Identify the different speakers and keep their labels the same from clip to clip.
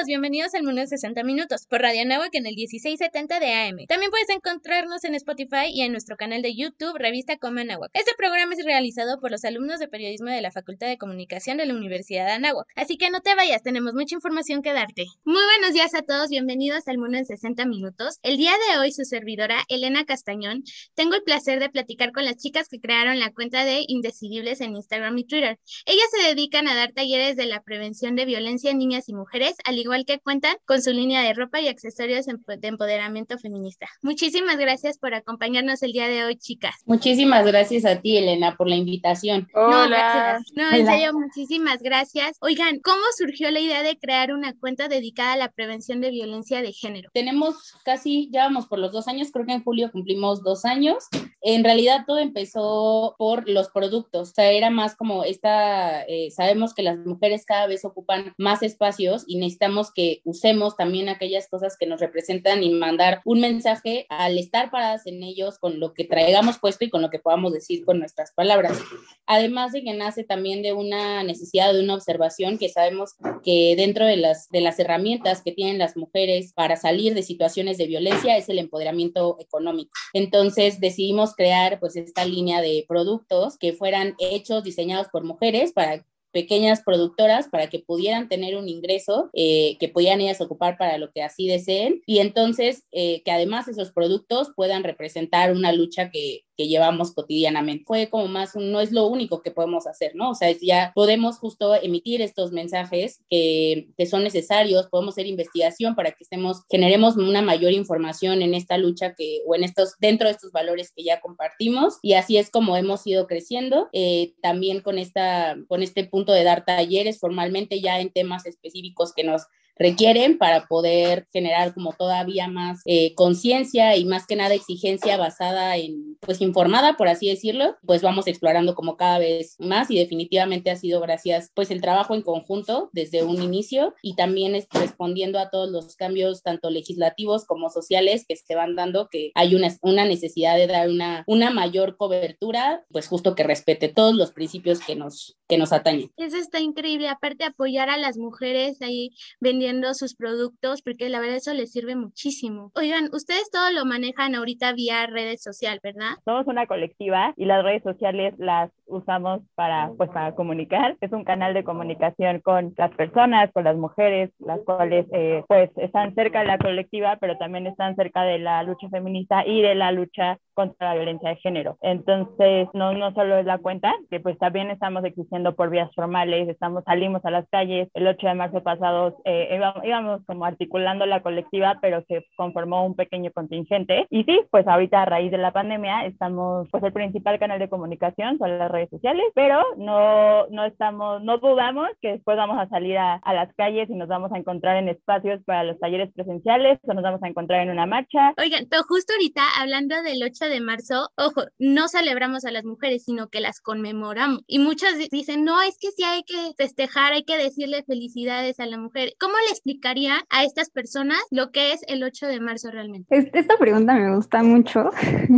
Speaker 1: todos, bienvenidos al Mundo de 60 Minutos por Radio Anáhuac en el 1670 de AM. También puedes encontrarnos en Spotify y en nuestro canal de YouTube, Revista Como Anáhuac. Este programa es realizado por los alumnos de periodismo de la Facultad de Comunicación de la Universidad de Anáhuac. Así que no te vayas, tenemos mucha información que darte. Muy buenos días a todos, bienvenidos al Mundo en 60 Minutos. El día de hoy, su servidora, Elena Castañón, tengo el placer de platicar con las chicas que crearon la cuenta de Indecidibles en Instagram y Twitter. Ellas se dedican a dar talleres de la prevención de violencia en niñas y mujeres, al igual que cuentan con su línea de ropa y accesorios de empoderamiento feminista. Muchísimas gracias por acompañarnos el día de hoy, chicas.
Speaker 2: Muchísimas gracias a ti, Elena, por la invitación.
Speaker 1: Hola. No, No, en serio, muchísimas gracias. Oigan, ¿cómo surgió la idea de crear una cuenta dedicada a la prevención de violencia de género?
Speaker 2: Tenemos casi, ya vamos por los dos años, creo que en julio cumplimos dos años. En realidad todo empezó por los productos, o sea, era más como esta, eh, sabemos que las mujeres cada vez ocupan más espacios y necesitamos que usemos también aquellas cosas que nos representan y mandar un mensaje al estar paradas en ellos con lo que traigamos puesto y con lo que podamos decir con nuestras palabras. Además de que nace también de una necesidad, de una observación que sabemos que dentro de las, de las herramientas que tienen las mujeres para salir de situaciones de violencia es el empoderamiento económico. Entonces decidimos crear pues esta línea de productos que fueran hechos, diseñados por mujeres para pequeñas productoras para que pudieran tener un ingreso eh, que pudieran ellas ocupar para lo que así deseen. Y entonces eh, que además esos productos puedan representar una lucha que, que llevamos cotidianamente. Fue como más, no es lo único que podemos hacer, ¿no? O sea, ya podemos justo emitir estos mensajes que, que son necesarios, podemos hacer investigación para que estemos, generemos una mayor información en esta lucha que, o en estos, dentro de estos valores que ya compartimos y así es como hemos ido creciendo, eh, también con, esta, con este punto de dar talleres formalmente ya en temas específicos que nos requieren para poder generar como todavía más eh, conciencia y más que nada exigencia basada en, pues informada, por así decirlo, pues vamos explorando como cada vez más y definitivamente ha sido gracias pues el trabajo en conjunto desde un inicio y también es respondiendo a todos los cambios tanto legislativos como sociales que se van dando, que hay una, una necesidad de dar una, una mayor cobertura, pues justo que respete todos los principios que nos, que nos atañen.
Speaker 1: Eso está increíble, aparte apoyar a las mujeres ahí vendiendo sus productos, porque la verdad eso les sirve muchísimo. Oigan, ustedes todo lo manejan ahorita vía redes sociales, ¿verdad?
Speaker 3: Somos una colectiva y las redes sociales las usamos para, pues, para comunicar. Es un canal de comunicación con las personas, con las mujeres, las cuales, eh, pues, están cerca de la colectiva, pero también están cerca de la lucha feminista y de la lucha contra la violencia de género. Entonces, no, no solo es la cuenta, que pues también estamos existiendo por vías formales, estamos, salimos a las calles. El 8 de marzo pasado eh, íbamos, íbamos, como articulando la colectiva, pero se conformó un pequeño contingente. Y sí, pues ahorita a raíz de la pandemia estamos, pues el principal canal de comunicación son las redes sociales, pero no, no estamos, no dudamos que después vamos a salir a, a las calles y nos vamos a encontrar en espacios para los talleres presenciales o nos vamos a encontrar en una marcha.
Speaker 1: Oigan, pero justo ahorita hablando del 8 de marzo, ojo, no celebramos a las mujeres, sino que las conmemoramos. Y muchas dicen, no, es que sí hay que festejar, hay que decirle felicidades a la mujer. ¿Cómo le explicaría a estas personas lo que es el 8 de marzo realmente?
Speaker 4: Esta pregunta me gusta mucho,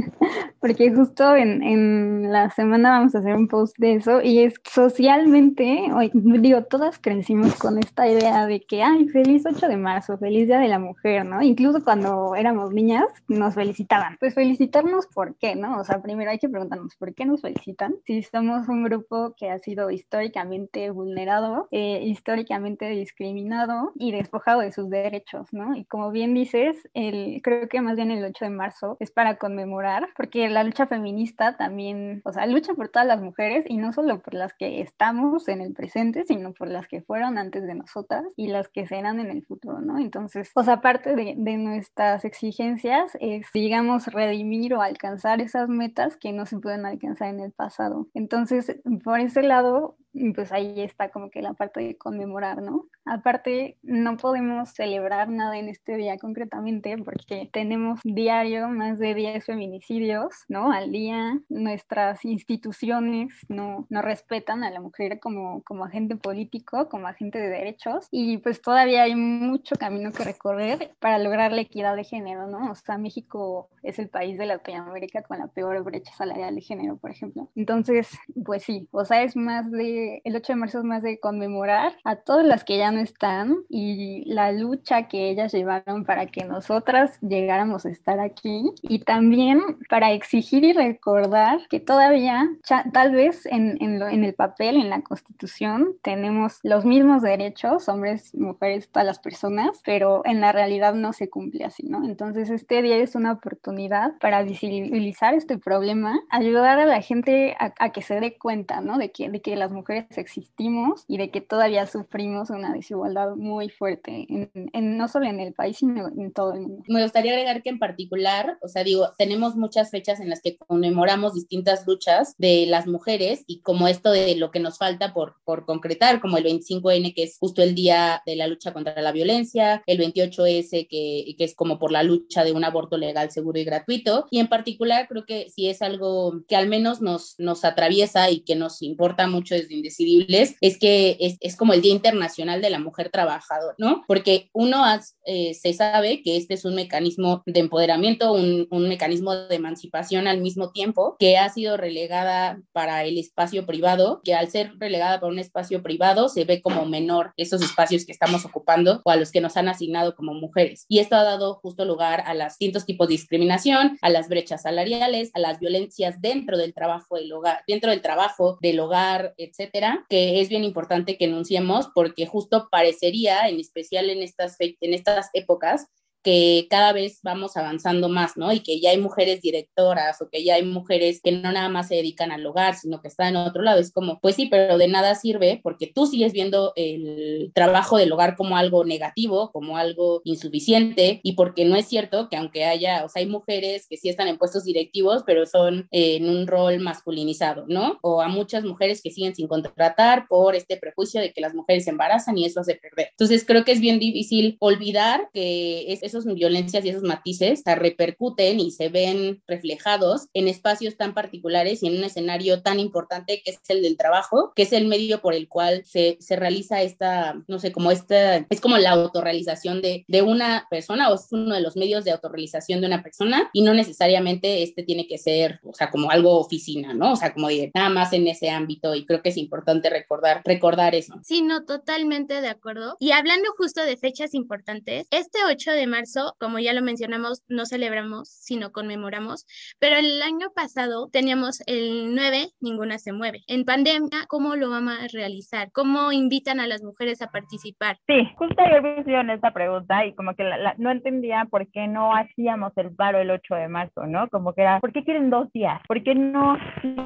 Speaker 4: porque justo en, en la semana vamos a hacer un post de eso y es socialmente, digo, todas crecimos con esta idea de que, ay, feliz 8 de marzo, feliz Día de la Mujer, ¿no? Incluso cuando éramos niñas nos felicitaban. Pues felicitarnos por qué, ¿no? O sea, primero hay que preguntarnos por qué nos felicitan. Si somos un grupo que ha sido históricamente vulnerado, eh, históricamente discriminado y despojado de sus derechos, ¿no? Y como bien dices, el, creo que más bien el 8 de marzo es para conmemorar, porque la lucha feminista también, o sea, lucha por todas las mujeres y no solo por las que estamos en el presente, sino por las que fueron antes de nosotras y las que serán en el futuro, ¿no? Entonces, o sea, parte de, de nuestras exigencias es, digamos, redimir o alcanzar esas metas que no se pueden alcanzar en el pasado. Entonces, por ese lado, pues ahí está como que la parte de conmemorar, ¿no? Aparte, no podemos celebrar nada en este día concretamente porque tenemos diario más de 10 feminicidios, ¿no? Al día, nuestras instituciones no, no respetan a la mujer como, como agente político, como agente de derechos y pues todavía hay mucho camino que recorrer para lograr la equidad de género, ¿no? O sea, México es el país de Latinoamérica con la peor brecha salarial de género, por ejemplo. Entonces, pues sí, o sea, es más de el 8 de marzo es más de conmemorar a todas las que ya no están y la lucha que ellas llevaron para que nosotras llegáramos a estar aquí y también para exigir y recordar que todavía, tal vez en, en el papel, en la constitución, tenemos los mismos derechos, hombres, mujeres, todas las personas, pero en la realidad no se cumple así, ¿no? Entonces este día es una oportunidad para visibilizar este problema, ayudar a la gente a, que se dé cuenta, ¿no? De que, de que las mujeres existimos y de que todavía sufrimos una desigualdad muy fuerte, en, no solo en el país, sino en todo el mundo.
Speaker 2: Me gustaría agregar que en particular, o sea, digo, tenemos muchas fechas en las que conmemoramos distintas luchas de las mujeres y como esto de lo que nos falta por, por concretar, como el 25N, que es justo el día de la lucha contra la violencia, el 28S, que, que es como por la lucha de un aborto legal, seguro y gratuito, y en particular creo que si es algo que al menos nos, nos atraviesa y que nos importa mucho desde Indecidibles, es que es, es como el Día Internacional de la Mujer Trabajadora, ¿no? Porque uno eh, se sabe que este es un mecanismo de empoderamiento, un, un mecanismo de emancipación al mismo tiempo, que ha sido relegada para el espacio privado, que al ser relegada para un espacio privado se ve como menor esos espacios que estamos ocupando o a los que nos han asignado como mujeres. Y esto ha dado justo lugar a los distintos tipos de discriminación, a las brechas salariales, a las violencias dentro del trabajo del hogar, dentro del trabajo del hogar, que es bien importante que enunciemos porque justo parecería, en especial en estas, en estas épocas, que cada vez vamos avanzando más, ¿no? Y que ya hay mujeres directoras o que ya hay mujeres que no nada más se dedican al hogar, sino que están en otro lado. Es como, pues sí, pero de nada sirve porque tú sigues viendo el trabajo del hogar como algo negativo, como algo insuficiente y porque no es cierto que aunque haya, o sea, hay mujeres que sí están en puestos directivos, pero son en un rol masculinizado, ¿no? O a muchas mujeres que siguen sin contratar por este prejuicio de que las mujeres se embarazan y eso hace perder. Entonces creo que es bien difícil olvidar que es esas violencias y esos matices se repercuten y se ven reflejados en espacios tan particulares y en un escenario tan importante que es el del trabajo, que es el medio por el cual se, se realiza esta, no sé, como esta, es como la autorrealización de, de una persona o es uno de los medios de autorrealización de una persona y no necesariamente este tiene que ser, o sea, como algo oficina, ¿no? O sea, como de nada más en ese ámbito y creo que es importante recordar, recordar eso.
Speaker 1: Sí, no, totalmente de acuerdo. Y hablando justo de fechas importantes, este 8 de marzo como ya lo mencionamos, no celebramos, sino conmemoramos, pero el año pasado teníamos el 9, ninguna se mueve. En pandemia, ¿cómo lo vamos a realizar? ¿Cómo invitan a las mujeres a participar?
Speaker 3: Sí, justo ayer me hicieron esta pregunta y como que no entendía por qué no hacíamos el paro el 8 de marzo, ¿no? Como que era, ¿por qué quieren dos días? ¿Por qué no,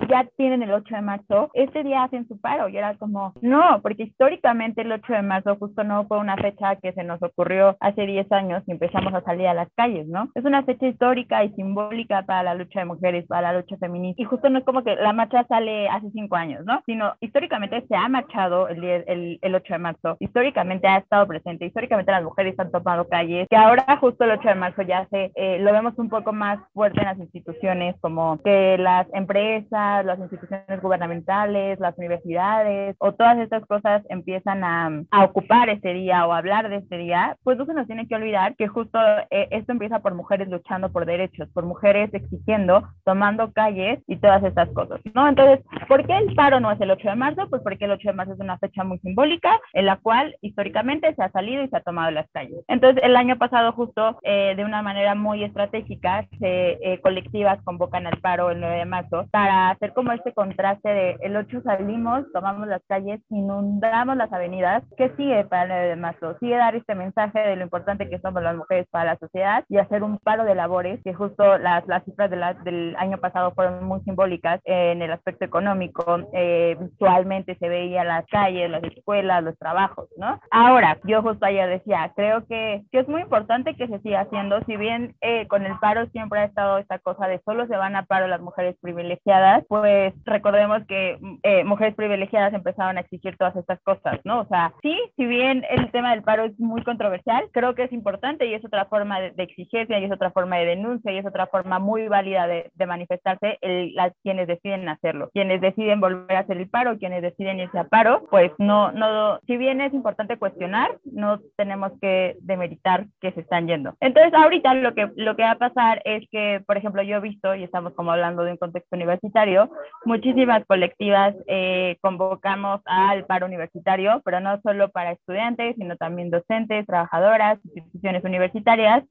Speaker 3: ya tienen el 8 de marzo, este día hacen su paro? Y era como, no, porque históricamente el 8 de marzo justo no fue una fecha que se nos ocurrió hace 10 años y empezamos a salir a las calles, ¿no? Es una fecha histórica y simbólica para la lucha de mujeres, para la lucha feminista. Y justo no es como que la marcha sale hace cinco años, ¿no? Sino históricamente se ha marchado el, el, el 8 de marzo, históricamente ha estado presente, históricamente las mujeres han tomado calles, que ahora justo el 8 de marzo ya se, eh, lo vemos un poco más fuerte en las instituciones, como que las empresas, las instituciones gubernamentales, las universidades o todas estas cosas empiezan a, a ocupar este día o a hablar de este día, pues no se nos tiene que olvidar que justo eh, esto empieza por mujeres luchando por derechos, por mujeres exigiendo, tomando calles y todas estas cosas, ¿no? Entonces, ¿por qué el paro no es el 8 de marzo? Pues porque el 8 de marzo es una fecha muy simbólica en la cual históricamente se ha salido y se ha tomado las calles. Entonces, el año pasado justo eh, de una manera muy estratégica, se, eh, colectivas convocan al paro el 9 de marzo para hacer como este contraste de el 8 salimos, tomamos las calles, inundamos las avenidas. ¿Qué sigue para el 9 de marzo? Sigue dar este mensaje de lo importante que somos las mujeres para la sociedad y hacer un paro de labores, que justo las, las cifras de la, del año pasado fueron muy simbólicas en el aspecto económico, eh, visualmente se veía las calles, las escuelas, los trabajos, ¿no? Ahora, yo justo ayer decía, creo que, que es muy importante que se siga haciendo, si bien eh, con el paro siempre ha estado esta cosa de solo se van a paro las mujeres privilegiadas, pues recordemos que eh, mujeres privilegiadas empezaron a exigir todas estas cosas, ¿no? O sea, sí, si bien el tema del paro es muy controversial, creo que es importante y es otra forma de, exigencia, y es otra forma de denuncia, y es otra forma muy válida de, manifestarse el, las, quienes deciden hacerlo. Quienes deciden volver a hacer el paro, quienes deciden irse a paro, pues no, no, si bien es importante cuestionar, no tenemos que demeritar que se están yendo. Entonces, ahorita lo que, lo que va a pasar es que, por ejemplo, yo he visto, y estamos como hablando de un contexto universitario, muchísimas colectivas eh, convocamos al paro universitario, pero no solo para estudiantes, sino también docentes, trabajadoras, instituciones universitarias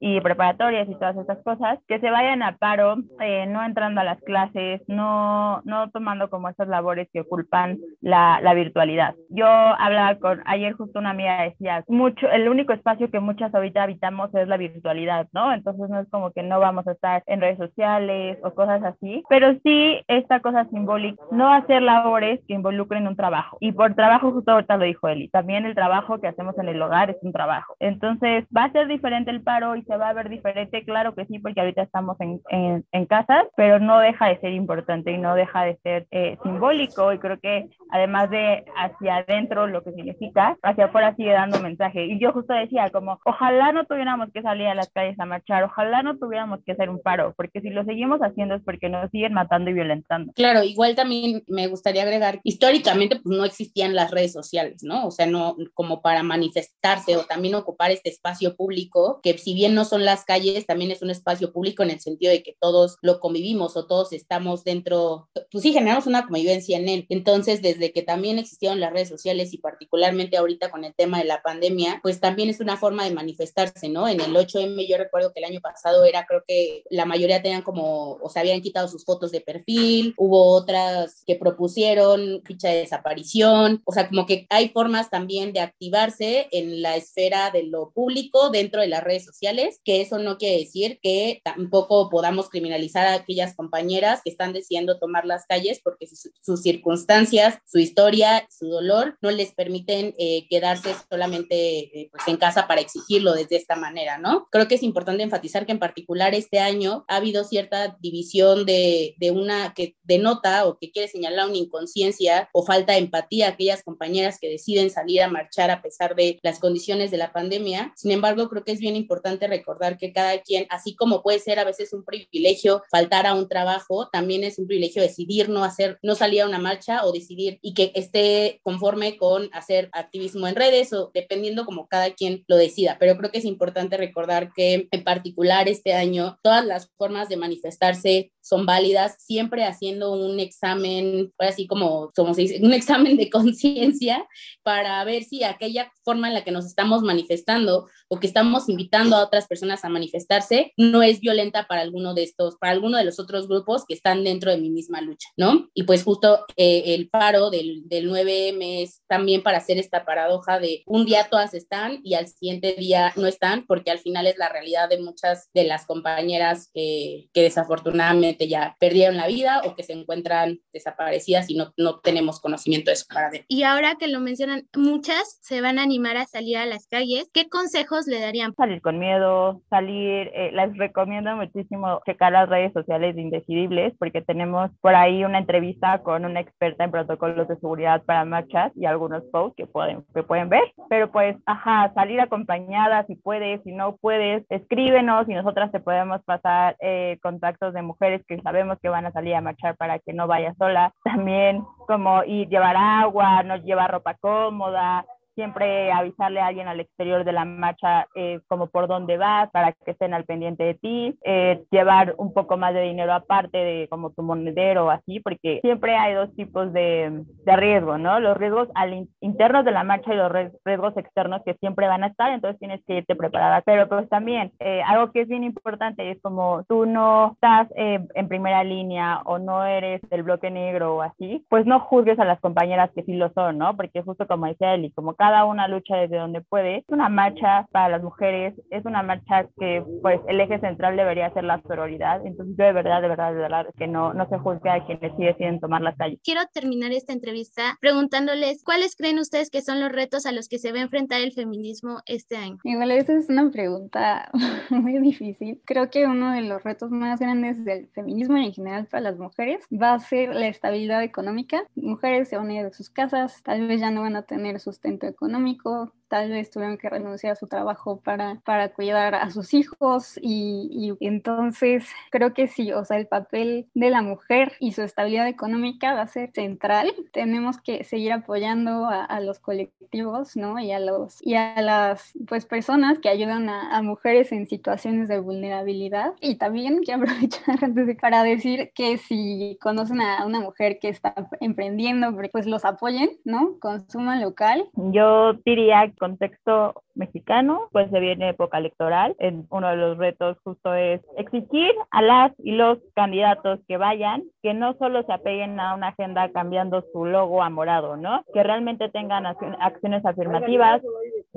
Speaker 3: y preparatorias y todas estas cosas, que se vayan a paro, eh, no entrando a las clases, no, no tomando como esas labores que oculpan la, la virtualidad. Yo hablaba con, ayer justo una amiga decía, mucho, el único espacio que muchas ahorita habitamos es la virtualidad, ¿no? Entonces no es como que no vamos a estar en redes sociales o cosas así, pero sí esta cosa simbólica, no hacer labores que involucren un trabajo. Y por trabajo, justo ahorita lo dijo Eli, también el trabajo que hacemos en el hogar es un trabajo. Entonces, ¿va a ser diferente el paro y se va a ver diferente? Claro que sí, porque ahorita estamos en, en, en casas, pero no deja de ser importante y no deja de ser eh, simbólico. Y creo que además de hacia adentro lo que significa, hacia afuera sigue dando mensaje. Y yo justo decía, como, ojalá no tuviéramos que salir a las calles a marchar, ojalá no tuviéramos que hacer un paro, porque si lo seguimos haciendo es porque nos siguen matando y violentando.
Speaker 2: Claro, igual también me gustaría agregar, históricamente pues no existían las redes sociales, ¿no? O sea, no como para manifestarse o también ocupar este espacio público, que si bien no son las calles, también es un espacio público en el sentido de que todos lo convivimos o todos estamos dentro, pues sí, generamos una convivencia en él. Entonces, desde que también existieron las redes sociales y particularmente ahorita con el tema de la pandemia, pues también es una forma de manifestarse, ¿no? En el 8M yo recuerdo que el año pasado era, creo que la mayoría tenían como, o se habían quitado sus fotos de perfil, hubo otras que propusieron ficha de desaparición, o sea, como que hay formas también de activarse en la esfera de lo público dentro de las redes sociales, que eso no quiere decir que tampoco podamos criminalizar a aquellas compañeras que están decidiendo tomar las calles porque sus, circunstancias, su historia, su dolor no les permiten eh, quedarse solamente eh, pues en casa para exigirlo desde esta manera, ¿no? Creo que es importante enfatizar que en particular este año ha habido cierta división de, de una que denota o que quiere señalar una inconsciencia o falta de empatía a aquellas compañeras que deciden salir a marchar a pesar de las condiciones de la pandemia. Sin embargo, creo que es bien importante recordar que cada quien, así como puede ser a veces un privilegio faltar a un trabajo, también es un privilegio decidir no hacer, no salir a una marcha o decidir y que esté conforme con hacer activismo en redes o dependiendo como cada quien lo decida. Pero creo que es importante recordar que en particular este año todas las formas de manifestarse son válidas, siempre haciendo un examen, así como, como se dice, un examen de conciencia para ver si aquella forma en la que nos estamos manifestando o que estamos invitando a otras personas a manifestarse no es violenta para alguno de estos, para alguno de los otros grupos que están dentro de mi misma lucha, ¿no? Y pues justo eh, el paro del, del 9M es también para hacer esta paradoja de un día todas están y al siguiente día no están, porque al final es la realidad de muchas de las compañeras que, que desafortunadamente ya perdieron la vida o que se encuentran desaparecidas y no, no tenemos conocimiento de eso para.
Speaker 1: Y ahora que lo mencionan, muchas se van a animar a salir a las calles. ¿Qué consejos le darían?
Speaker 3: Salir con miedo, salir, eh, les recomiendo muchísimo checar las redes sociales de Indecidibles porque tenemos por ahí una entrevista con una experta en protocolos de seguridad para marchas y algunos posts que pueden, que pueden ver. Pero pues, ajá, salir acompañada si puedes, si no puedes, escríbenos y nosotras te podemos pasar eh, contactos de mujeres que sabemos que van a salir a marchar para que no vaya sola. También como ir llevar agua, no llevar ropa cómoda, siempre avisarle a alguien al exterior de la marcha eh, como por dónde vas para que estén al pendiente de ti, eh, llevar un poco más de dinero aparte de como tu monedero o así, porque siempre hay dos tipos de, de riesgo, ¿no? Los riesgos al internos de la marcha y los riesgos externos que siempre van a estar, entonces tienes que irte preparada. Pero pues también eh, algo que es bien importante es como tú no estás en primera línea o no eres del bloque negro o así, pues no juzgues a las compañeras que sí lo son, ¿no? Porque justo como decía Eli, como cada una lucha desde donde puede. Es una marcha para las mujeres, es una marcha que pues el eje central debería ser la sororidad. Entonces yo de verdad, de verdad, de verdad, que no, no se juzgue a quienes sí deciden tomar las calles.
Speaker 1: Quiero terminar esta entrevista preguntándoles cuáles creen ustedes que son los retos a los que se va a enfrentar el feminismo este año.
Speaker 4: Igual esa es una pregunta muy difícil. Creo que uno de los retos más grandes del feminismo en general para las mujeres va a ser la estabilidad económica. Mujeres se van a ir de sus casas, tal vez ya no van a tener sustento económico, económico, tal vez tuvieron que renunciar a su trabajo para, para cuidar a sus hijos y, entonces creo que sí, o sea, el papel de la mujer y su estabilidad económica va a ser central. Tenemos que seguir apoyando a, los colectivos, ¿no? Y a los y a las pues personas que ayudan a, mujeres en situaciones de vulnerabilidad y también quiero aprovechar para decir que si conocen a una mujer que está emprendiendo, pues los apoyen, ¿no? Consuman local.
Speaker 3: Yo diría contexto mexicano, pues se viene época electoral. uno de los retos justo es exigir a las y los candidatos que vayan, que no solo se apeguen a una agenda cambiando su logo a morado, ¿no? Que realmente tengan acciones afirmativas,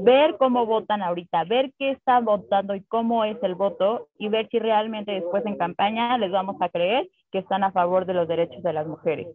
Speaker 3: ver cómo votan ahorita, ver qué están votando y cómo es el voto y ver si realmente después en campaña les vamos a creer que están a favor de los derechos de las mujeres.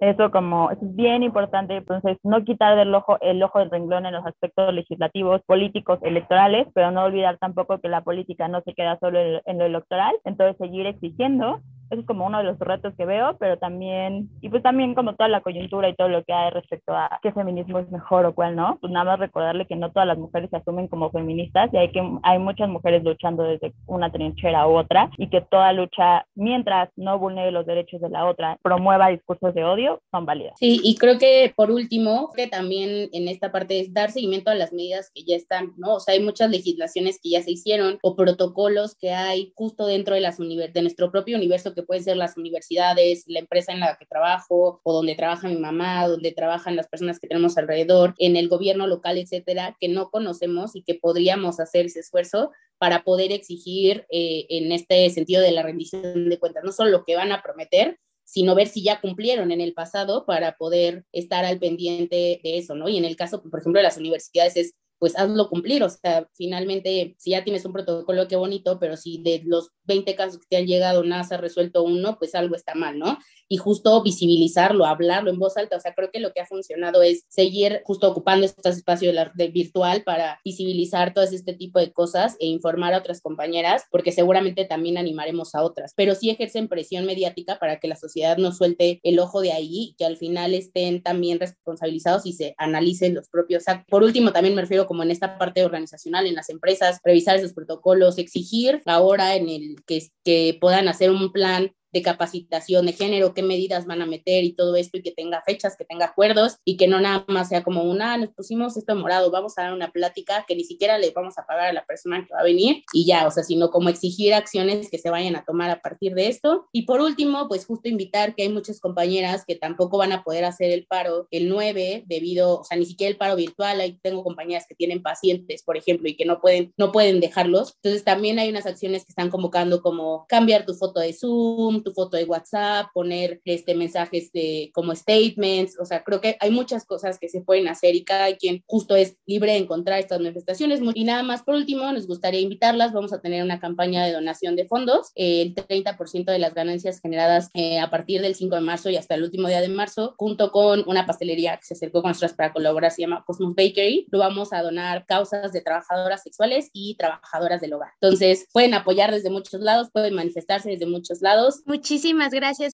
Speaker 3: Eso como es bien importante, entonces no quitar del ojo el ojo del renglón en los aspectos legislativos, políticos, electorales, pero no olvidar tampoco que la política no se queda solo en lo electoral, entonces seguir exigiendo eso es como uno de los retos que veo, pero también, y pues también como toda la coyuntura y todo lo que hay respecto a qué feminismo es mejor o cuál no, pues nada más recordarle que no todas las mujeres se asumen como feministas y hay que hay muchas mujeres luchando desde una trinchera u otra y que toda lucha, mientras no vulnere los derechos de la otra, promueva discursos de odio, son válidas.
Speaker 2: Sí, y creo que por último, que también en esta parte es dar seguimiento a las medidas que ya están, ¿no? O sea, hay muchas legislaciones que ya se hicieron o protocolos que hay justo dentro de, las de nuestro propio universo que pueden ser las universidades, la empresa en la que trabajo o donde trabaja mi mamá, donde trabajan las personas que tenemos alrededor, en el gobierno local, etcétera, que no conocemos y que podríamos hacer ese esfuerzo para poder exigir eh, en este sentido de la rendición de cuentas, no solo lo que van a prometer, sino ver si ya cumplieron en el pasado para poder estar al pendiente de eso, ¿no? Y en el caso, por ejemplo, de las universidades es pues hazlo cumplir. O sea, finalmente, si ya tienes un protocolo, qué bonito, pero si de los 20 casos que te han llegado nada se ha resuelto uno, pues algo está mal, ¿no? Y justo visibilizarlo, hablarlo en voz alta. O sea, creo que lo que ha funcionado es seguir justo ocupando estos espacios de, de virtual para visibilizar todo este tipo de cosas e informar a otras compañeras, porque seguramente también animaremos a otras. Pero sí ejercen presión mediática para que la sociedad no suelte el ojo de ahí, que al final estén también responsabilizados y se analicen los propios actos. Por último, también me refiero como en esta parte organizacional, en las empresas, revisar esos protocolos, exigir ahora en el que, que puedan hacer un plan de capacitación de género, qué medidas van a meter y todo esto y que tenga fechas, que tenga acuerdos y que no nada más sea como una, nos pusimos esto morado, vamos a dar una plática que ni siquiera le vamos a pagar a la persona que va a venir y ya, o sea, sino como exigir acciones que se vayan a tomar a partir de esto. Y por último, pues justo invitar que hay muchas compañeras que tampoco van a poder hacer el paro el 9 debido, o sea, ni siquiera el paro virtual, ahí tengo compañeras que tienen pacientes, por ejemplo, y que no pueden, no pueden dejarlos. Entonces también hay unas acciones que están convocando como cambiar tu foto de Zoom, tu foto de WhatsApp, poner este, mensajes de, como statements, o sea, creo que hay muchas cosas que se pueden hacer y cada quien justo es libre de encontrar estas manifestaciones. Y nada más, por último, nos gustaría invitarlas, vamos a tener una campaña de donación de fondos, el 30% de las ganancias generadas eh, a partir del 5 de marzo y hasta el último día de marzo, junto con una pastelería que se acercó con nosotras para colaborar, se llama Cosmos Bakery, lo vamos a donar causas de trabajadoras sexuales y trabajadoras del hogar. Entonces, pueden apoyar desde muchos lados, pueden manifestarse desde muchos lados.
Speaker 1: Muchísimas gracias.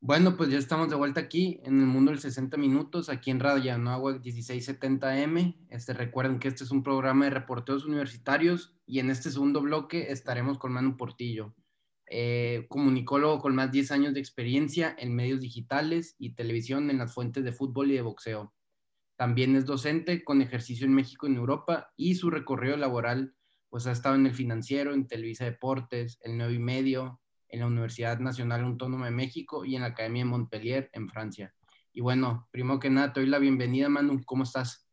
Speaker 5: Bueno, pues ya estamos de vuelta aquí en el mundo del 60 minutos, aquí en Radio Anáhuac 1670M. Este, recuerden que este es un programa de reporteros universitarios y en este segundo bloque estaremos con Manu Portillo, eh, comunicólogo con más de 10 años de experiencia en medios digitales y televisión en las fuentes de fútbol y de boxeo. También es docente con ejercicio en México y en Europa y su recorrido laboral pues ha estado en el financiero, en Televisa Deportes, el Nuevo y Medio, en la Universidad Nacional Autónoma de México y en la Academia de Montpellier, en Francia. Y bueno, primero que nada, te doy la bienvenida, Manu. ¿Cómo estás?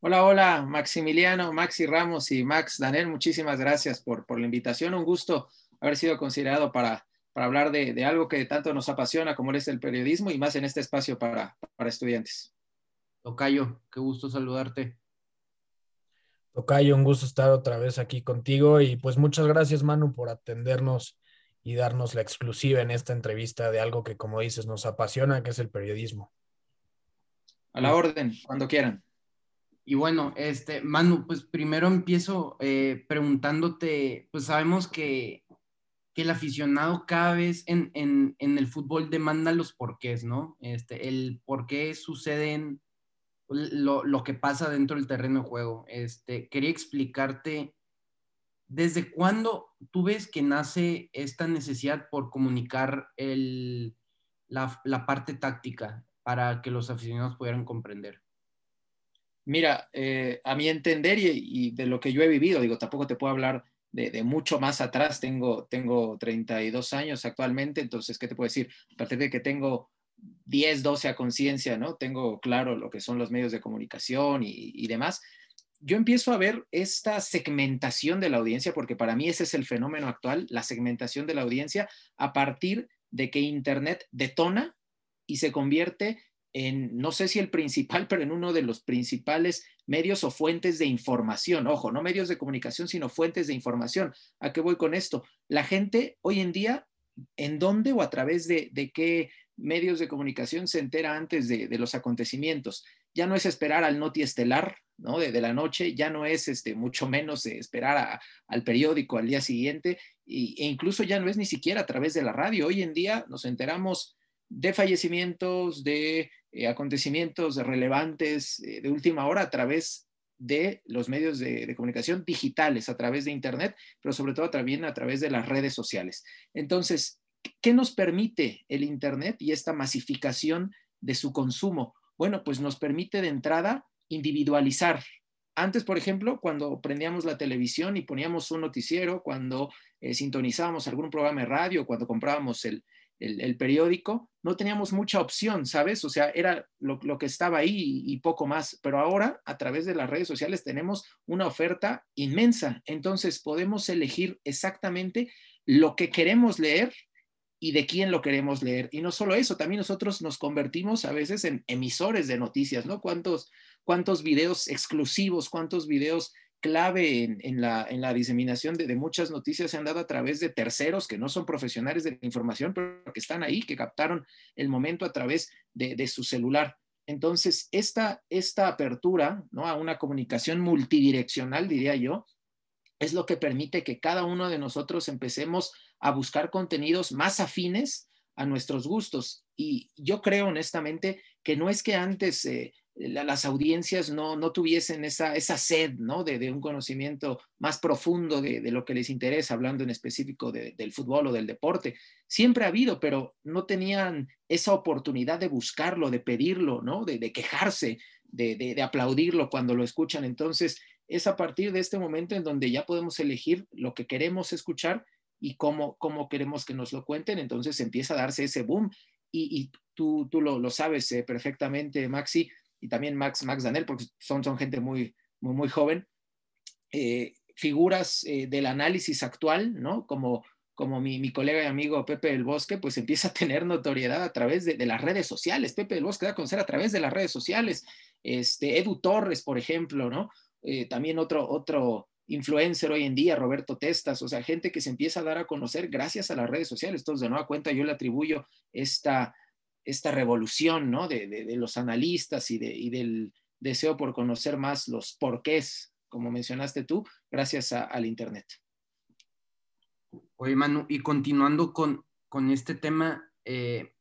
Speaker 6: Hola, hola, Maximiliano, Maxi Ramos y Max Daniel, muchísimas gracias por, por la invitación. Un gusto haber sido considerado para, para hablar de, de, algo que tanto nos apasiona como es el periodismo y más en este espacio para, para estudiantes.
Speaker 5: Tocayo, qué gusto saludarte.
Speaker 7: Tocayo, un gusto estar otra vez aquí contigo y pues muchas gracias Manu por atendernos y darnos la exclusiva en esta entrevista de algo que, como dices, nos apasiona, que es el periodismo.
Speaker 6: A la orden, cuando quieran.
Speaker 5: Y bueno, este, Manu, pues primero empiezo eh, preguntándote, pues sabemos que, que, el aficionado cada vez en, en, en, el fútbol demanda los porqués, ¿no? Este, el por qué suceden lo, lo, que pasa dentro del terreno de juego. Este, quería explicarte, ¿desde cuándo tú ves que nace esta necesidad por comunicar el, la, la parte táctica para que los aficionados pudieran comprender?
Speaker 6: Mira, eh, a mi entender y, de lo que yo he vivido, digo, tampoco te puedo hablar de, de, mucho más atrás, tengo, tengo 32 años actualmente, entonces, ¿qué te puedo decir? A partir de que tengo 10, 12 a conciencia, ¿no? Tengo claro lo que son los medios de comunicación y, y, demás. Yo empiezo a ver esta segmentación de la audiencia, porque para mí ese es el fenómeno actual, la segmentación de la audiencia, a partir de que Internet detona y se convierte en, no sé si el principal, pero en uno de los principales medios o fuentes de información. Ojo, no medios de comunicación, sino fuentes de información. ¿A qué voy con esto? La gente hoy en día, ¿en dónde o a través de, de qué medios de comunicación se entera antes de, los acontecimientos? Ya no es esperar al noti estelar, ¿no? De, la noche, ya no es este, mucho menos esperar al periódico al día siguiente, y, e incluso ya no es ni siquiera a través de la radio. Hoy en día nos enteramos de fallecimientos, de eh, acontecimientos relevantes eh, de última hora a través de los medios de, de, comunicación digitales, a través de Internet, pero sobre todo también a través de las redes sociales. Entonces, ¿qué nos permite el Internet y esta masificación de su consumo? Bueno, pues nos permite de entrada individualizar. Antes, por ejemplo, cuando prendíamos la televisión y poníamos un noticiero, cuando eh, sintonizábamos algún programa de radio, cuando comprábamos el, el, el, periódico, no teníamos mucha opción, ¿sabes? O sea, era lo, lo que estaba ahí y, y, poco más, pero ahora a través de las redes sociales tenemos una oferta inmensa, entonces podemos elegir exactamente lo que queremos leer y de quién lo queremos leer. Y no solo eso, también nosotros nos convertimos a veces en emisores de noticias, ¿no? ¿Cuántos, cuántos videos exclusivos, cuántos videos clave en, en, la, en la, diseminación de, de, muchas noticias se han dado a través de terceros que no son profesionales de la información, pero que están ahí, que captaron el momento a través de, de su celular. Entonces, esta, esta apertura ¿no? a una comunicación multidireccional, diría yo, es lo que permite que cada uno de nosotros empecemos a buscar contenidos más afines a nuestros gustos. Y yo creo honestamente que no es que antes eh, las audiencias no, no tuviesen esa, esa sed ¿no? de, de, un conocimiento más profundo de, de, lo que les interesa, hablando en específico de, del fútbol o del deporte. Siempre ha habido, pero no tenían esa oportunidad de buscarlo, de pedirlo, ¿no? de, quejarse, de, aplaudirlo cuando lo escuchan. Entonces, es a partir de este momento en donde ya podemos elegir lo que queremos escuchar y cómo, cómo queremos que nos lo cuenten. Entonces empieza a darse ese boom. Y, y tú, tú lo, lo sabes eh, perfectamente, Maxi y también Max, Max Danel, porque son, son gente muy, muy, joven, eh, figuras eh, del análisis actual, ¿no? Como, como mi, mi, colega y amigo Pepe del Bosque, pues empieza a tener notoriedad a través de, de, las redes sociales. Pepe del Bosque da a conocer a través de las redes sociales. Este, Edu Torres, por ejemplo, ¿no? Eh, también otro, otro influencer hoy en día, Roberto Testas, o sea, gente que se empieza a dar a conocer gracias a las redes sociales. Entonces, de nueva cuenta, yo le atribuyo esta, esta revolución ¿no? de, de, de, los analistas y, y, del deseo por conocer más los porqués, como mencionaste tú, gracias a, al Internet.
Speaker 5: Oye, Manu, y continuando con, con este tema, eh,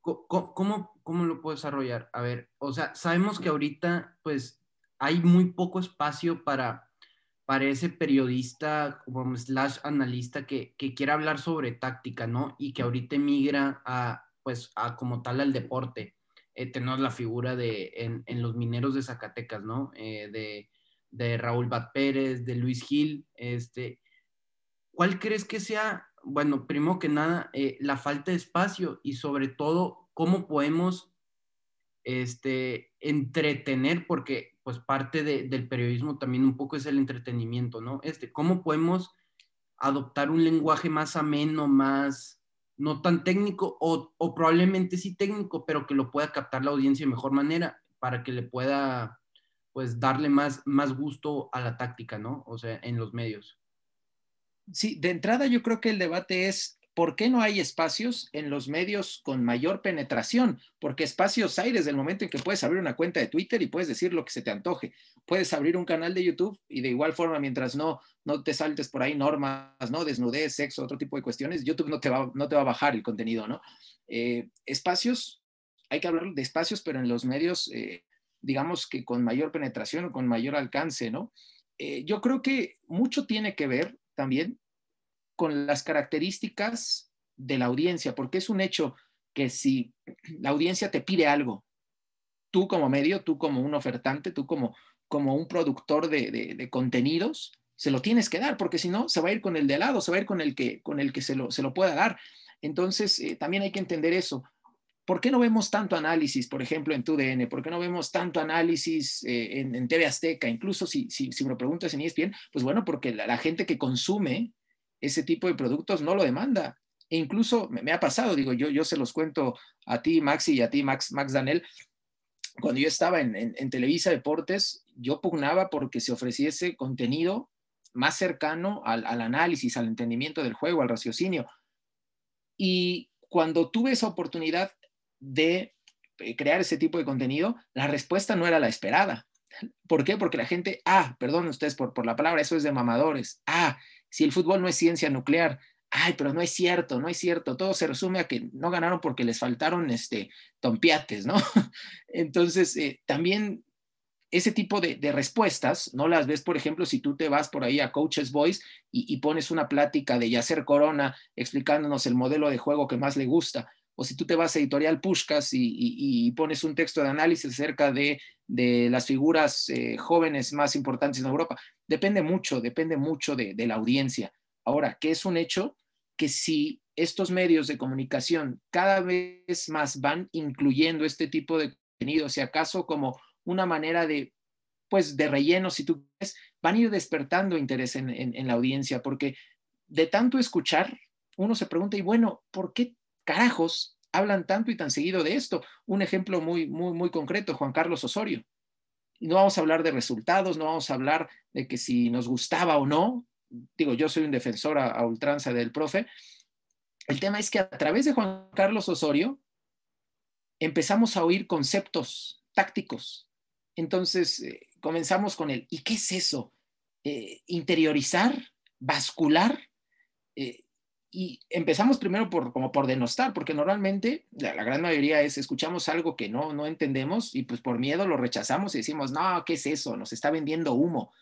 Speaker 5: ¿cómo, ¿cómo lo puedo desarrollar? A ver, o sea, sabemos que ahorita, pues, hay muy poco espacio para, para ese periodista, como slash analista, que, que quiera hablar sobre táctica, ¿no? Y que ahorita emigra a pues a, como tal al deporte. Eh, tenemos la figura de en, en, los mineros de Zacatecas, ¿no? Eh, de, de, Raúl Bat Pérez, de Luis Gil, este, ¿cuál crees que sea, bueno, primero que nada, eh, la falta de espacio y sobre todo, cómo podemos este, entretener, porque pues parte de, del periodismo también un poco es el entretenimiento, ¿no? Este, ¿cómo podemos adoptar un lenguaje más ameno, más no tan técnico o, o, probablemente sí técnico, pero que lo pueda captar la audiencia de mejor manera para que le pueda pues darle más, más gusto a la táctica, ¿no? O sea, en los medios.
Speaker 6: Sí, de entrada yo creo que el debate es ¿por qué no hay espacios en los medios con mayor penetración? Porque espacios hay desde el momento en que puedes abrir una cuenta de Twitter y puedes decir lo que se te antoje. Puedes abrir un canal de YouTube y de igual forma, mientras no, no te saltes por ahí normas, ¿no? Desnudez, sexo, otro tipo de cuestiones, YouTube no te va, no te va a bajar el contenido, ¿no? Eh, espacios, hay que hablar de espacios, pero en los medios eh, digamos que con mayor penetración o con mayor alcance, ¿no? Eh, yo creo que mucho tiene que ver también con las características de la audiencia, porque es un hecho que si la audiencia te pide algo, tú como medio, tú como un ofertante, tú como, como un productor de, contenidos, se lo tienes que dar, porque si no, se va a ir con el de al lado, se va a ir con el que, con el que se, lo, se lo pueda dar. Entonces, eh, también hay que entender eso. ¿Por qué no vemos tanto análisis, por ejemplo, en TUDN? ¿Por qué no vemos tanto análisis eh, en, TV Azteca? Incluso si, si, si, me lo preguntas en ESPN, pues bueno, porque la, gente que consume ese tipo de productos no lo demanda. E incluso me, ha pasado, digo, yo, yo se los cuento a ti, Maxi, y a ti, Max, Max Daniel, cuando yo estaba en, en, Televisa Deportes, yo pugnaba porque se ofreciese contenido más cercano al, al, análisis, al entendimiento del juego, al raciocinio. Y cuando tuve esa oportunidad de eh, crear ese tipo de contenido, la respuesta no era la esperada. ¿Por qué? Porque la gente, ah, perdón ustedes por, por la palabra, eso es de mamadores. Ah, si el fútbol no es ciencia nuclear, ay, pero no es cierto, no es cierto. Todo se resume a que no ganaron porque les faltaron este, tompiates, ¿no? Entonces, eh, también ese tipo de, respuestas no las ves, por ejemplo, si tú te vas por ahí a Coaches Voice y, y pones una plática de Yacer Corona explicándonos el modelo de juego que más le gusta o si tú te vas a Editorial Pushkas y, pones un texto de análisis acerca de, las figuras eh, jóvenes más importantes en Europa, depende mucho, depende mucho de, la audiencia. Ahora, ¿qué es un hecho? Que si estos medios de comunicación cada vez más van incluyendo este tipo de contenido, si acaso como una manera de, pues, de relleno, si tú quieres, van a ir despertando interés en, en la audiencia, porque de tanto escuchar, uno se pregunta, y bueno, ¿por qué carajos hablan tanto y tan seguido de esto? Un ejemplo muy, muy, muy concreto, Juan Carlos Osorio. No vamos a hablar de resultados, no vamos a hablar de que si nos gustaba o no. Digo, yo soy un defensor a, ultranza del profe. El tema es que a través de Juan Carlos Osorio empezamos a oír conceptos tácticos. Entonces eh, comenzamos con el, ¿y qué es eso? Eh, interiorizar, bascular. Eh, y empezamos primero por, como por denostar, porque normalmente la, gran mayoría es escuchamos algo que no, no entendemos y pues por miedo lo rechazamos y decimos, no, ¿qué es eso? Nos está vendiendo humo.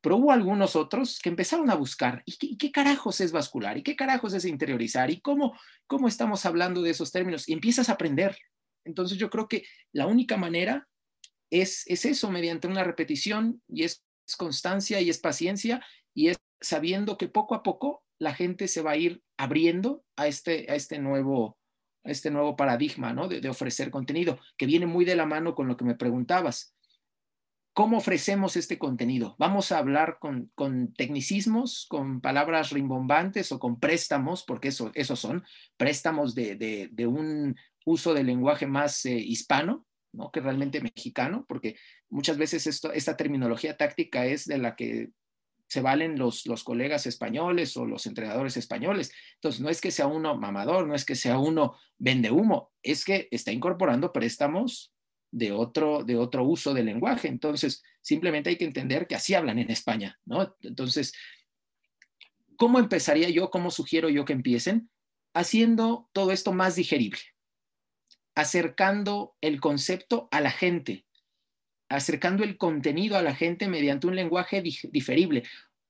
Speaker 6: Pero hubo algunos otros que empezaron a buscar, ¿y qué, carajos es vascular? ¿Y qué carajos es interiorizar? ¿Y cómo, cómo estamos hablando de esos términos? Y empiezas a aprender. Entonces yo creo que la única manera es, es eso, mediante una repetición y es constancia y es paciencia y es sabiendo que poco a poco la gente se va a ir abriendo a este, a este, nuevo, este nuevo paradigma ¿no? de, ofrecer contenido, que viene muy de la mano con lo que me preguntabas. ¿Cómo ofrecemos este contenido? ¿Vamos a hablar con, tecnicismos, con palabras rimbombantes o con préstamos, porque eso, esos son préstamos de, un uso del lenguaje más eh, hispano, ¿no? que realmente mexicano, porque muchas veces esto, esta terminología táctica es de la que se valen los, los colegas españoles o los entrenadores españoles. Entonces, no es que sea uno mamador, no es que sea uno vende humo, es que está incorporando préstamos de otro, de otro uso del lenguaje. Entonces, simplemente hay que entender que así hablan en España, ¿no? Entonces, ¿cómo empezaría yo? ¿Cómo sugiero yo que empiecen? Haciendo todo esto más digerible, acercando el concepto a la gente, acercando el contenido a la gente mediante un lenguaje diferible,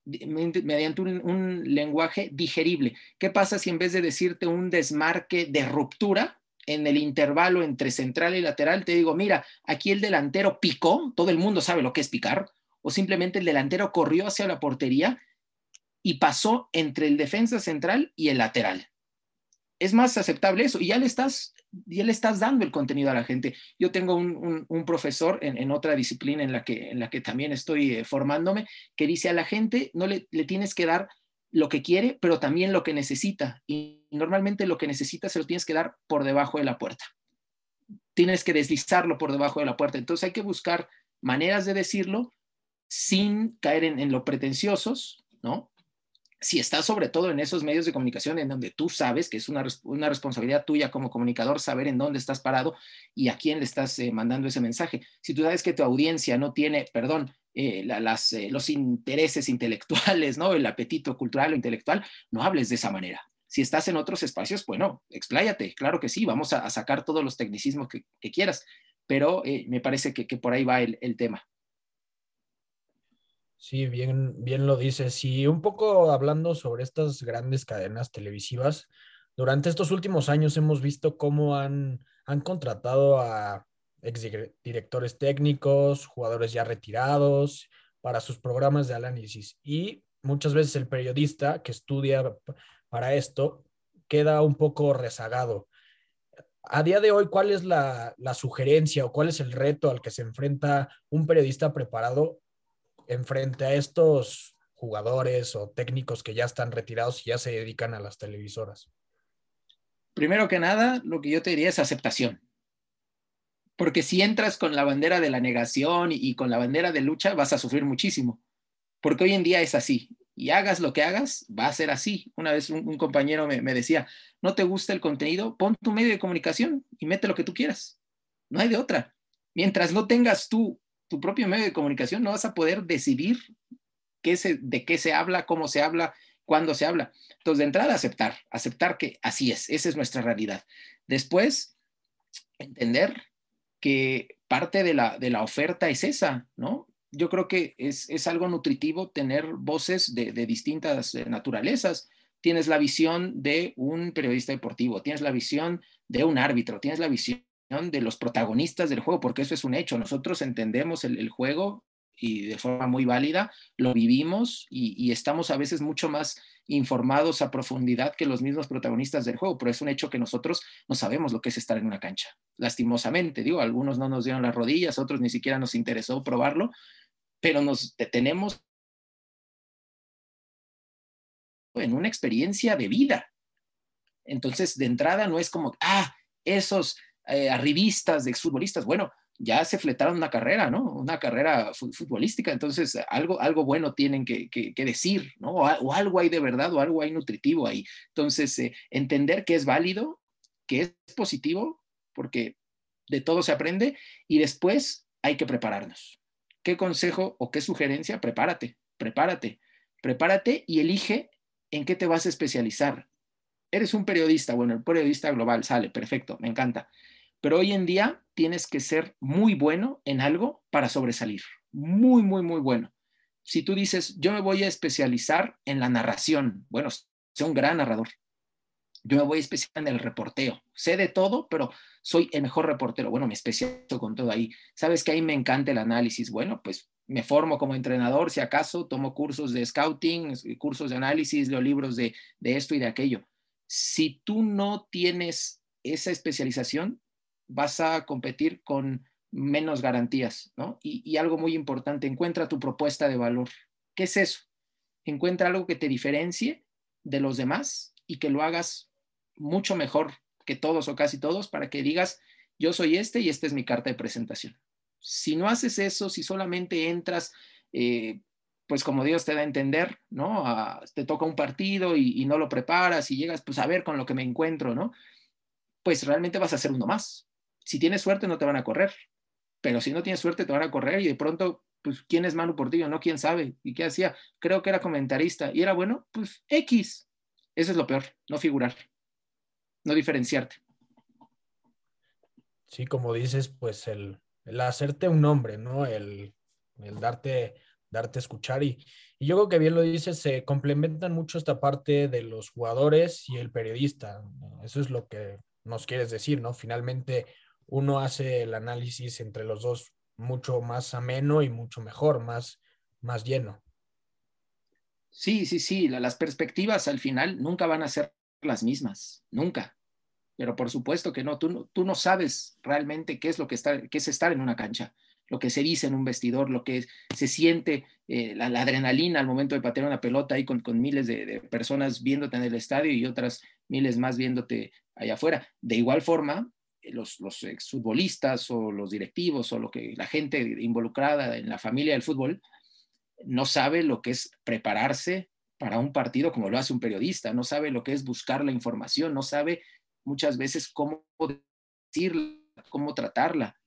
Speaker 6: mediante un, lenguaje digerible. ¿Qué pasa si en vez de decirte un desmarque de ruptura en el intervalo entre central y lateral, te digo, mira, aquí el delantero picó, todo el mundo sabe lo que es picar, o simplemente el delantero corrió hacia la portería y pasó entre el defensa central y el lateral es más aceptable eso y ya le estás, ya le estás dando el contenido a la gente. Yo tengo un, profesor en, otra disciplina en la que, en la que también estoy eh, formándome que dice a la gente no le, le tienes que dar lo que quiere, pero también lo que necesita. Y normalmente lo que necesita se lo tienes que dar por debajo de la puerta. Tienes que deslizarlo por debajo de la puerta. Entonces hay que buscar maneras de decirlo sin caer en, en lo pretenciosos, ¿no? Si estás sobre todo en esos medios de comunicación en donde tú sabes que es una, responsabilidad tuya como comunicador saber en dónde estás parado y a quién le estás eh, mandando ese mensaje. Si tú sabes que tu audiencia no tiene, perdón, eh, las, eh, los intereses intelectuales, ¿no? El apetito cultural o intelectual, no hables de esa manera. Si estás en otros espacios, bueno, expláyate, claro que sí, vamos a, sacar todos los tecnicismos que, quieras, pero me parece que, por ahí va el, tema.
Speaker 7: Sí, bien, bien lo dices. Y un poco hablando sobre estas grandes cadenas televisivas, durante estos últimos años hemos visto cómo han, han contratado a exdirectores técnicos, jugadores ya retirados, para sus programas de análisis. Y muchas veces el periodista que estudia para esto queda un poco rezagado. A día de hoy, ¿cuál es la, sugerencia o cuál es el reto al que se enfrenta un periodista preparado en frente a estos jugadores o técnicos que ya están retirados y ya se dedican a las televisoras?
Speaker 6: Primero que nada, lo que yo te diría es aceptación. Porque si entras con la bandera de la negación y, con la bandera de lucha, vas a sufrir muchísimo. Porque hoy en día es así. Y hagas lo que hagas, va a ser así. Una vez un, compañero me, me, decía, no te gusta el contenido, pon tu medio de comunicación y mete lo que tú quieras. No hay de otra. Mientras no tengas tú tu propio medio de comunicación, no vas a poder decidir qué se, de qué se habla, cómo se habla, cuándo se habla. Entonces, de entrada, aceptar, aceptar que así es, esa es nuestra realidad. Después, entender que parte de la, de la oferta es esa, ¿no? Yo creo que es, algo nutritivo tener voces de, distintas eh, naturalezas. Tienes la visión de un periodista deportivo, tienes la visión de un árbitro, tienes la visión de los protagonistas del juego, porque eso es un hecho. Nosotros entendemos el, juego y de forma muy válida, lo vivimos y, estamos a veces mucho más informados a profundidad que los mismos protagonistas del juego, pero es un hecho que nosotros no sabemos lo que es estar en una cancha. Lastimosamente, digo, algunos no nos dieron las rodillas, otros ni siquiera nos interesó probarlo, pero nos detenemos en una experiencia de vida. Entonces, de entrada no es como, ah, esos eh, arribistas de exfutbolistas, bueno, ya se fletaron una carrera, ¿no? Una carrera futbolística, entonces algo, algo bueno tienen que, decir, ¿no? O, algo hay de verdad o algo hay nutritivo ahí. Entonces, eh, entender que es válido, que es positivo, porque de todo se aprende y después hay que prepararnos. ¿Qué consejo o qué sugerencia? Prepárate, prepárate, prepárate y elige en qué te vas a especializar. Eres un periodista, bueno, el periodista global sale, perfecto, me encanta pero hoy en día tienes que ser muy bueno en algo para sobresalir. Muy, muy, muy bueno. Si tú dices, yo me voy a especializar en la narración, bueno, soy un gran narrador. Yo me voy a especializar en el reporteo. Sé de todo, pero soy el mejor reportero. Bueno, me especializo con todo ahí. Sabes que ahí me encanta el análisis. Bueno, pues me formo como entrenador, si acaso, tomo cursos de scouting, cursos de análisis, leo libros de, de esto y de aquello. Si tú no tienes esa especialización, vas a competir con menos garantías, ¿no? Y, algo muy importante, encuentra tu propuesta de valor. ¿Qué es eso? Encuentra algo que te diferencie de los demás y que lo hagas mucho mejor que todos o casi todos para que digas, yo soy este y esta es mi carta de presentación. Si no haces eso, si solamente entras, eh, pues como Dios te da a entender, ¿no? te toca un partido y, no lo preparas y llegas, pues a ver con lo que me encuentro, ¿no? Pues realmente vas a ser uno más, si tienes suerte no te van a correr, pero si no tienes suerte te van a correr y de pronto, pues, ¿quién es Manu Portillo? No, ¿quién sabe? ¿Y qué hacía? Creo que era comentarista y era bueno, pues X. Eso es lo peor, no figurar, no diferenciarte.
Speaker 7: Sí, como dices, pues el, hacerte un nombre, ¿no? El, darte, darte a escuchar y, y, yo creo que bien lo dices, se complementan mucho esta parte de los jugadores y el periodista. Eso es lo que nos quieres decir, ¿no? Finalmente, uno hace el análisis entre los dos mucho más ameno y mucho mejor, más, más lleno.
Speaker 6: Sí, sí, sí, las perspectivas al final nunca van a ser las mismas, nunca. Pero por supuesto que no, tú, tú no sabes realmente qué es lo que está, qué es estar en una cancha, lo que se dice en un vestidor, lo que se siente, eh, la, adrenalina al momento de patear una pelota ahí con, miles de, de, personas viéndote en el estadio y otras miles más viéndote allá afuera. De igual forma, eh, los, los exfutbolistas o los directivos o lo que la gente involucrada en la familia del fútbol no sabe lo que es prepararse para un partido como lo hace un periodista, no sabe lo que es buscar la información, no sabe muchas veces cómo decirla, cómo tratarla.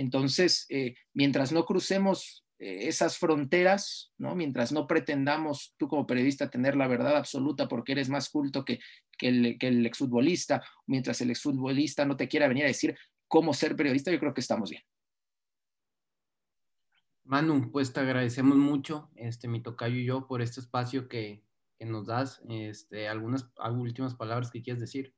Speaker 6: Entonces, eh, mientras no crucemos eh, esas fronteras, ¿no? Mientras no pretendamos tú como periodista tener la verdad absoluta porque eres más culto que, que, el, que el exfutbolista, mientras el exfutbolista no te quiera venir a decir cómo ser periodista, yo creo que estamos bien.
Speaker 5: Manu, pues te agradecemos mucho, este, mi tocayo y yo, por este espacio que, que nos das. Este, algunas últimas palabras que quieras decir.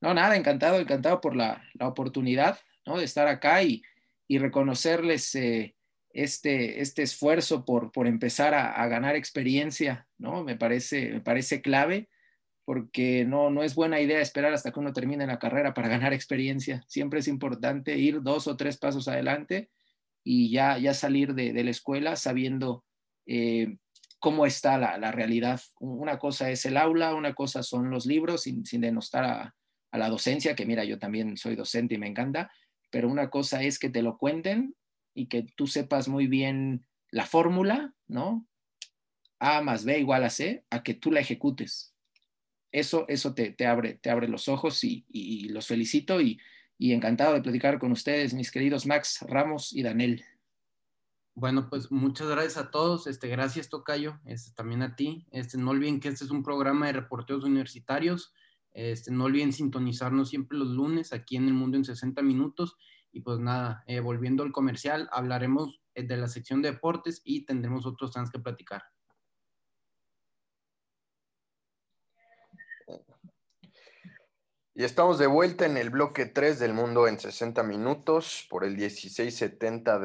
Speaker 6: No, nada, encantado, encantado por la, la oportunidad ¿no? de estar acá y, y reconocerles eh, este, este esfuerzo por, por empezar a, a, ganar experiencia, ¿no? Me parece, me parece clave porque no, no es buena idea esperar hasta que uno termine la carrera para ganar experiencia. Siempre es importante ir dos o tres pasos adelante y ya, ya salir de, la escuela sabiendo eh, cómo está la, la, realidad. Una cosa es el aula, una cosa son los libros, sin, sin denostar a, la docencia, que mira, yo también soy docente y me encanta, pero una cosa es que te lo cuenten y que tú sepas muy bien la fórmula, ¿no? A más B igual a C, a que tú la ejecutes. Eso, eso te, te abre, te abre los ojos y, y, los felicito y, y encantado de platicar con ustedes, mis queridos Max, Ramos y Daniel.
Speaker 5: Bueno, pues muchas gracias a todos. Este, gracias, Tocayo. Este, también a ti. Este, no olviden que este es un programa de reporteros universitarios. Este, no olviden sintonizarnos siempre los lunes aquí en El Mundo en 60 Minutos. Y pues nada, eh, volviendo al comercial, hablaremos eh, de la sección de deportes y tendremos otros temas que platicar.
Speaker 8: Y estamos de vuelta en el bloque 3 del Mundo en 60 Minutos por el 1670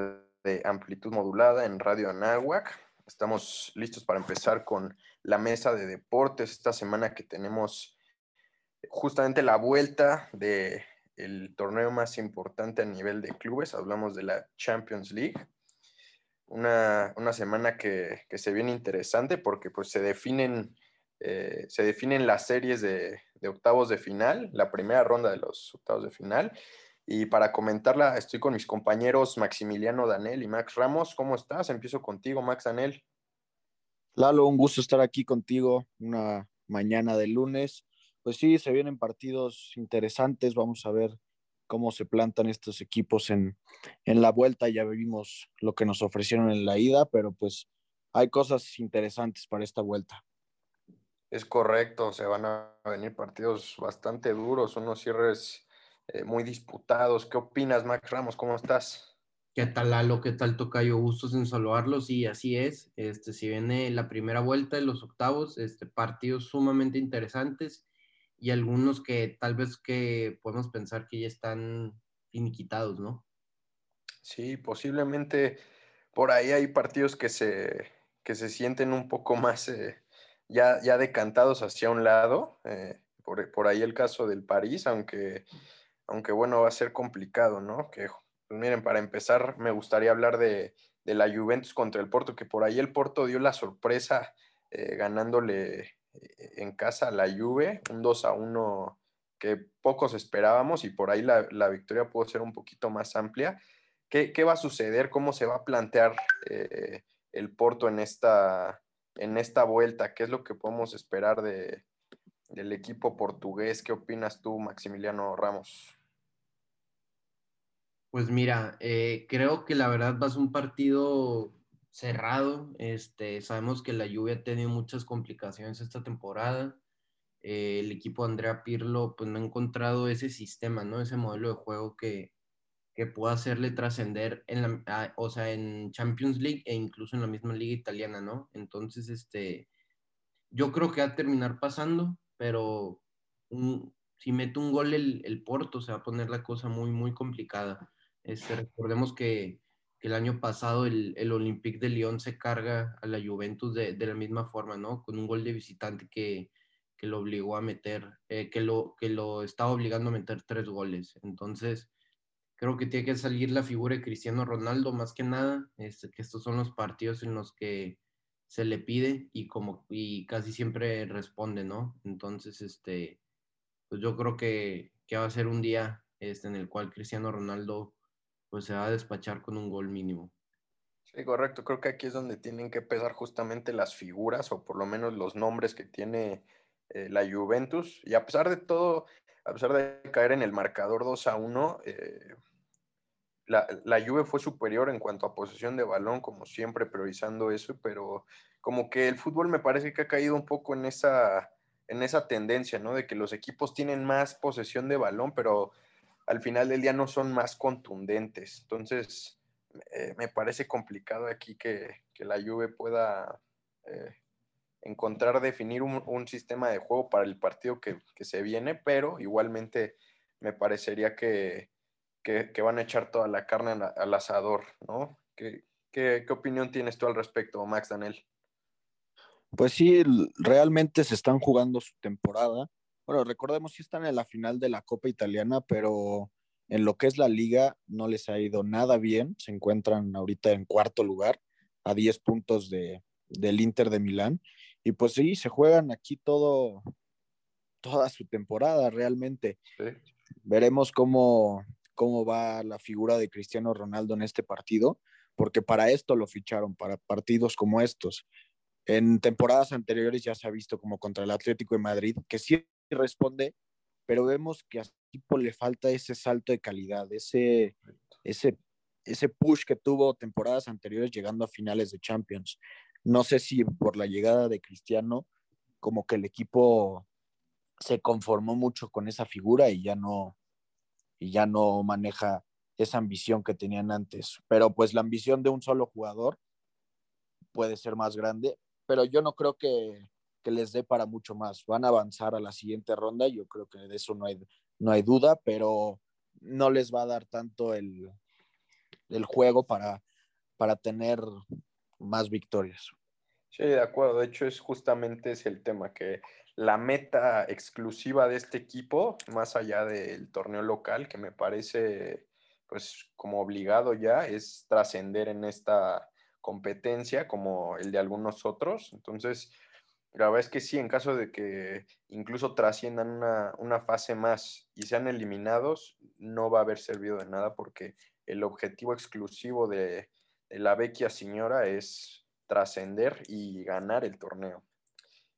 Speaker 8: de amplitud modulada en Radio Anáhuac. Estamos listos para empezar con la mesa de deportes esta semana que tenemos justamente la vuelta del el torneo más importante a nivel de clubes. Hablamos de la Champions League. Una, una semana que, que, se viene interesante porque pues se definen, eh, se definen las series de, de octavos de final, la primera ronda de los octavos de final y para comentarla, estoy con mis compañeros Maximiliano Danel y Max Ramos. ¿Cómo estás? Empiezo contigo, Max Danel.
Speaker 9: Lalo, un gusto estar aquí contigo una mañana de lunes. Pues sí, se vienen partidos interesantes. Vamos a ver cómo se plantan estos equipos en, en la vuelta. Ya vimos lo que nos ofrecieron en la ida, pero pues hay cosas interesantes para esta vuelta.
Speaker 8: Es correcto, se van a venir partidos bastante duros, unos cierres eh, muy disputados. ¿Qué opinas, Max Ramos? ¿Cómo estás?
Speaker 5: ¿Qué tal, Lalo? ¿Qué tal, Tocayo? Gustos en saludarlos. Y así es. Este, si viene la primera vuelta de los octavos, este, partidos sumamente interesantes y algunos que tal vez que podemos pensar que ya están finiquitados, ¿no?
Speaker 8: Sí, posiblemente por ahí hay partidos que se, que se sienten un poco más eh, ya, ya decantados hacia un lado. Eh, por, por, ahí el caso del París, aunque aunque bueno, va a ser complicado, ¿no? Que, pues miren, para empezar, me gustaría hablar de, de, la Juventus contra el Porto, que por ahí el Porto dio la sorpresa eh, ganándole en casa la Juve, un 2 a 1 que pocos esperábamos y por ahí la, la victoria pudo ser un poquito más amplia. ¿Qué, ¿Qué, va a suceder? ¿Cómo se va a plantear eh, el Porto en esta, en esta vuelta? ¿Qué es lo que podemos esperar de, del equipo portugués? ¿Qué opinas tú, Maximiliano Ramos?
Speaker 5: Pues mira, eh, creo que la verdad va a un partido cerrado. Este, sabemos que la lluvia ha tenido muchas complicaciones esta temporada. Eh, el equipo de Andrea Pirlo pues no ha encontrado ese sistema, ¿no? Ese modelo de juego que, que pueda hacerle trascender en o sea, en Champions League e incluso en la misma liga italiana, ¿no? Entonces, este, yo creo que va a terminar pasando, pero si mete un gol el, el Porto se va a poner la cosa muy, muy complicada. Este, recordemos que, el año pasado el, el, Olympique de Lyon se carga a la Juventus de, de, la misma forma, ¿no? Con un gol de visitante que, que lo obligó a meter, eh, que, lo, que lo estaba obligando a meter tres goles. Entonces, creo que tiene que salir la figura de Cristiano Ronaldo más que nada, este, que estos son los partidos en los que se le pide y como y casi siempre responde, ¿no? Entonces, este, pues yo creo que, que va a ser un día este, en el cual Cristiano Ronaldo pues se va a despachar con un gol mínimo.
Speaker 8: Sí, correcto. Creo que aquí es donde tienen que pesar justamente las figuras o por lo menos los nombres que tiene eh, la Juventus. Y a pesar de todo, a pesar de caer en el marcador 2 a 1, eh, la, la, Juve fue superior en cuanto a posesión de balón, como siempre, priorizando eso, pero como que el fútbol me parece que ha caído un poco en esa, en esa tendencia, ¿no? De que los equipos tienen más posesión de balón, pero al final del día no son más contundentes. Entonces, eh, me parece complicado aquí que, la Juve pueda eh, encontrar, definir un, sistema de juego para el partido que, se viene, pero igualmente me parecería que, van a echar toda la carne al, asador, ¿no? ¿Qué, ¿Qué, opinión tienes tú al respecto, Max Daniel?
Speaker 9: Pues sí, realmente se están jugando su temporada. Bueno, recordemos que están en la final de la Copa Italiana, pero en lo que es la liga no les ha ido nada bien. Se encuentran ahorita en cuarto lugar, a 10 puntos de, del Inter de Milán. Y pues sí, se juegan aquí todo, toda su temporada realmente. Veremos cómo, cómo va la figura de Cristiano Ronaldo en este partido, porque para esto lo ficharon, para partidos como estos. En temporadas anteriores ya se ha visto como contra el Atlético de Madrid, que sí responde, pero vemos que a su equipo le falta ese salto de calidad, ese, ese, ese push que tuvo temporadas anteriores llegando a finales de Champions. No sé si por la llegada de Cristiano, como que el equipo se conformó mucho con esa figura y ya no, y ya no maneja esa ambición que tenían antes. Pero pues la ambición de un solo jugador puede ser más grande, pero yo no creo que, les dé para mucho más. Van a avanzar a la siguiente ronda, yo creo que de eso no hay, no hay duda, pero no les va a dar tanto el, el juego para, para tener más victorias.
Speaker 8: Sí, de acuerdo. De hecho, es justamente ese el tema, que la meta exclusiva de este equipo, más allá del torneo local, que me parece pues como obligado ya, es trascender en esta competencia como el de algunos otros. Entonces, la verdad es que sí, en caso de que incluso trasciendan una, fase más y sean eliminados, no va a haber servido de nada porque el objetivo exclusivo de, la vecchia señora es trascender y ganar el torneo.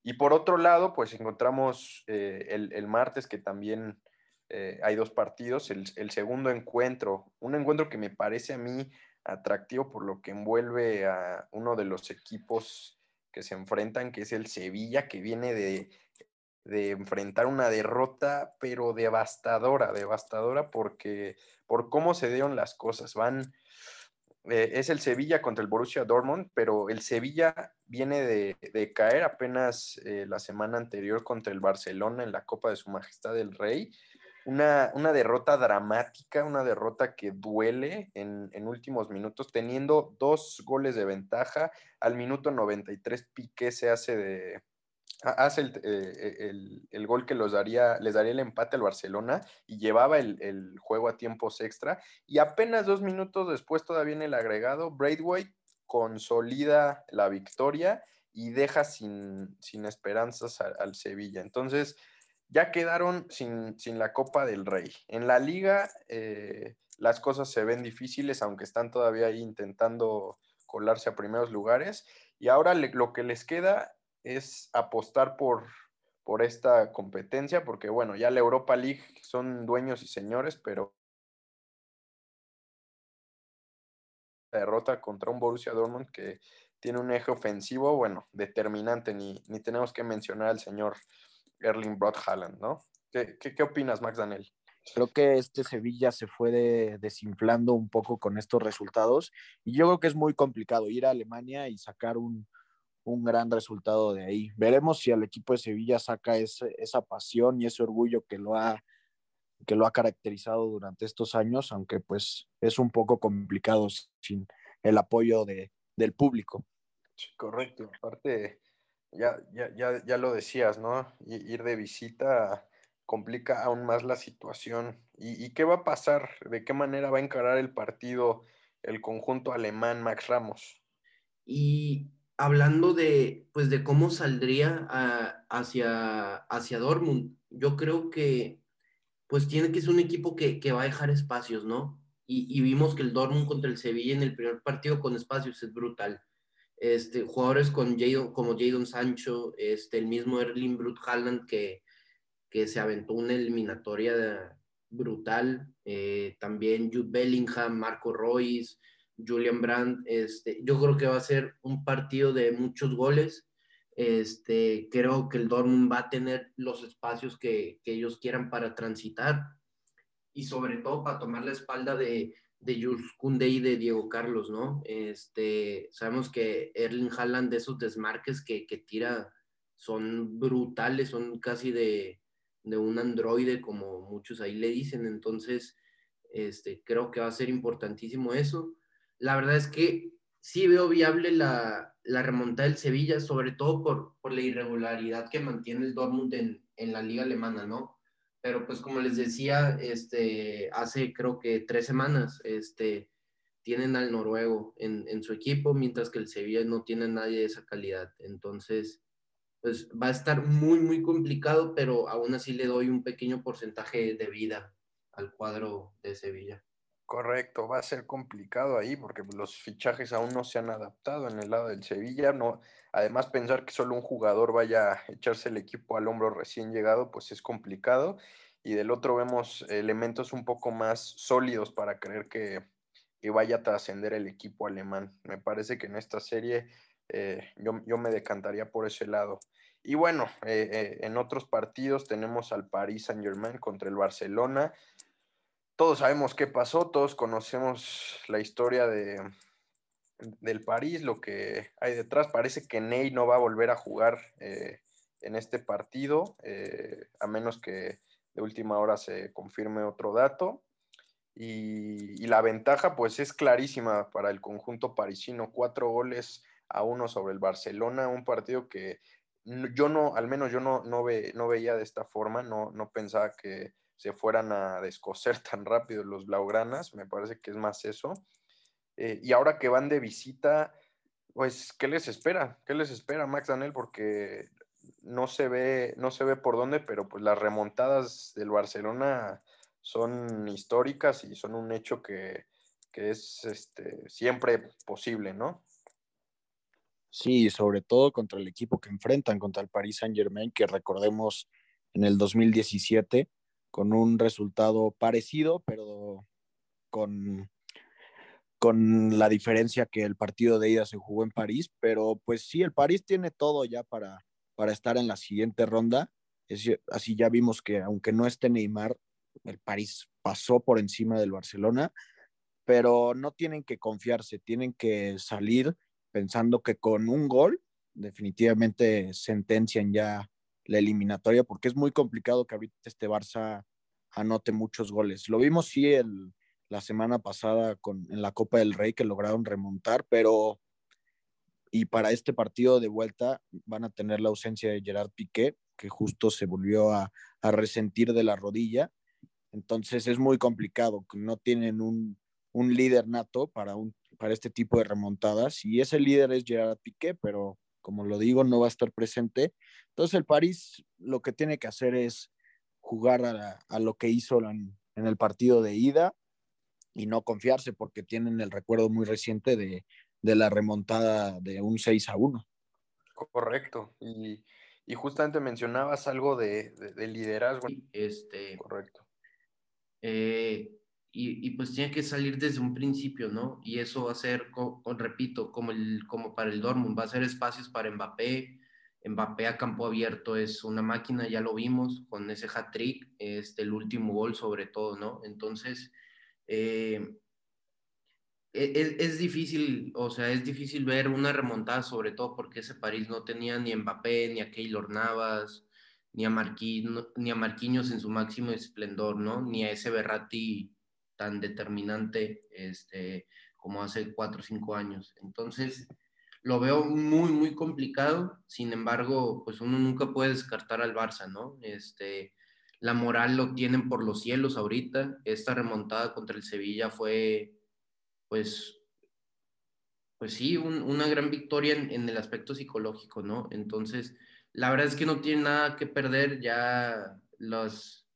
Speaker 8: Y por otro lado, pues encontramos eh, el, martes que también eh, hay dos partidos, el, el, segundo encuentro, un encuentro que me parece a mí atractivo por lo que envuelve a uno de los equipos que se enfrentan, que es el Sevilla, que viene de, enfrentar una derrota, pero devastadora, devastadora, porque por cómo se dieron las cosas. Van, eh, es el Sevilla contra el Borussia Dortmund, pero el Sevilla viene de, caer apenas eh, la semana anterior contra el Barcelona en la Copa de Su Majestad el Rey una, derrota dramática, una derrota que duele en, últimos minutos, teniendo dos goles de ventaja. Al minuto 93 Piqué se hace de, hace eh, el, gol que los daría, les daría el empate al Barcelona y llevaba el, juego a tiempos extra. Y apenas dos minutos después, todavía en el agregado, Braithwaite consolida la victoria y deja sin, esperanzas al Sevilla. Entonces, ya quedaron sin, la Copa del Rey. En la liga eh, las cosas se ven difíciles, aunque están todavía ahí intentando colarse a primeros lugares. Y ahora lo que les queda es apostar por, por esta competencia, porque bueno, ya la Europa League son dueños y señores, pero la derrota contra un Borussia Dortmund que tiene un eje ofensivo, bueno, determinante, ni, ni tenemos que mencionar al señor Erling Brot ¿no? ¿Qué, qué, opinas, Max Daniel?
Speaker 9: Creo que este Sevilla se fue desinflando un poco con estos resultados y yo creo que es muy complicado ir a Alemania y sacar un, un gran resultado de ahí. Veremos si el equipo de Sevilla saca ese, esa pasión y ese orgullo que lo ha que lo ha caracterizado durante estos años, aunque pues es un poco complicado sin el apoyo de, del público.
Speaker 8: correcto. Aparte, ya, ya, ya, ya lo decías, ¿no? Ir de visita complica aún más la situación. ¿Y, qué va a pasar? ¿De qué manera va a encarar el partido el conjunto alemán Max Ramos?
Speaker 10: Y hablando de, pues, de cómo saldría hacia, hacia Dortmund, yo creo que, pues, tiene que ser un equipo que, va a dejar espacios, ¿no? Y, y, vimos que el Dortmund contra el Sevilla en el primer partido con espacios es brutal este, jugadores con como Jadon Sancho, este, el mismo Erling Brut Haaland que, que se aventó una eliminatoria brutal, eh, también Jude Bellingham, Marco Royce, Julian Brandt, este, yo creo que va a ser un partido de muchos goles, este, creo que el Dortmund va a tener los espacios que ellos quieran para transitar,
Speaker 5: y sobre todo para tomar la espalda de, de Jules Koundé y de Diego Carlos, ¿no? Este, sabemos que Erling Haaland de esos desmarques que, que tira son brutales, son casi de, de, un androide, como muchos ahí le dicen, entonces este, creo que va a ser importantísimo eso. La verdad es que sí veo viable la, la remontada del Sevilla, sobre todo por, por la irregularidad que mantiene el Dortmund en, en la liga alemana, ¿no? Pero pues como les decía, este, hace creo que tres semanas, este, tienen al noruego en, en, su equipo, mientras que el Sevilla no tiene a nadie de esa calidad. Entonces, pues va a estar muy, muy complicado, pero aún así le doy un pequeño porcentaje de vida al cuadro de Sevilla.
Speaker 8: Correcto, va a ser complicado ahí porque los fichajes aún no se han adaptado en el lado del Sevilla. No, además, pensar que solo un jugador vaya a echarse el equipo al hombro recién llegado, pues es complicado. Y del otro vemos elementos un poco más sólidos para creer que, vaya a trascender el equipo alemán. Me parece que en esta serie eh, yo, me decantaría por ese lado. Y bueno, eh, eh, en otros partidos tenemos al Paris Saint Germain contra el Barcelona todos sabemos qué pasó, todos conocemos la historia de, del París, lo que hay detrás. Parece que Ney no va a volver a jugar eh, en este partido, eh, a menos que de última hora se confirme otro dato. Y, la ventaja pues es clarísima para el conjunto parisino, cuatro goles a uno sobre el Barcelona, un partido que yo no, al menos yo no, no, ve, no veía de esta forma, no, no pensaba que se fueran a descoser tan rápido los blaugranas, me parece que es más eso. Eh, y ahora que van de visita, pues, ¿qué les espera? ¿Qué les espera, Max Daniel? Porque no se ve, no se ve por dónde, pero pues las remontadas del Barcelona son históricas y son un hecho que, que es este, siempre posible, ¿no?
Speaker 9: Sí, sobre todo contra el equipo que enfrentan, contra el Paris Saint Germain, que recordemos en el 2017 con un resultado parecido, pero con, con la diferencia que el partido de ida se jugó en París, pero pues sí, el París tiene todo ya para, para estar en la siguiente ronda. así ya vimos que aunque no esté Neymar, el París pasó por encima del Barcelona, pero no tienen que confiarse, tienen que salir pensando que con un gol definitivamente sentencian ya la eliminatoria, porque es muy complicado que ahorita este Barça anote muchos goles. Lo vimos sí el, la semana pasada con, en la Copa del Rey que lograron remontar, pero y para este partido de vuelta van a tener la ausencia de Gerard Piqué, que justo se volvió a, a resentir de la rodilla. Entonces es muy complicado, no tienen un, un líder nato para, un, para este tipo de remontadas. Y ese líder es Gerard Piqué, pero como lo digo, no va a estar presente. Entonces el París lo que tiene que hacer es jugar a, lo que hizo en, el partido de ida y no confiarse porque tienen el recuerdo muy reciente de, la remontada de un 6 a 1.
Speaker 8: Correcto. Y, justamente mencionabas algo de, liderazgo.
Speaker 5: Este,
Speaker 8: Correcto.
Speaker 5: Eh, y, pues tiene que salir desde un principio, ¿no? Y eso va a ser, repito, como, el, como para el Dortmund, va a ser espacios para Mbappé. Mbappé a campo abierto es una máquina, ya lo vimos con ese hat-trick, este, el último gol sobre todo, ¿no? Entonces, eh, e, es, es, difícil, o sea, es difícil ver una remontada, sobre todo porque ese París no tenía ni Mbappé, ni a Keylor Navas, ni a, Marquinhos, ni a Marquinhos en su máximo esplendor, ¿no? Ni a ese Berratti tan determinante este, como hace cuatro o cinco años. Entonces, lo veo muy, muy complicado. Sin embargo, pues uno nunca puede descartar al Barça, ¿no? Este, la moral lo tienen por los cielos ahorita. Esta remontada contra el Sevilla fue, pues, pues sí, una gran victoria en, el aspecto psicológico, ¿no? Entonces, la verdad es que no tiene nada que perder ya los,